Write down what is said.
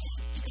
Thank you.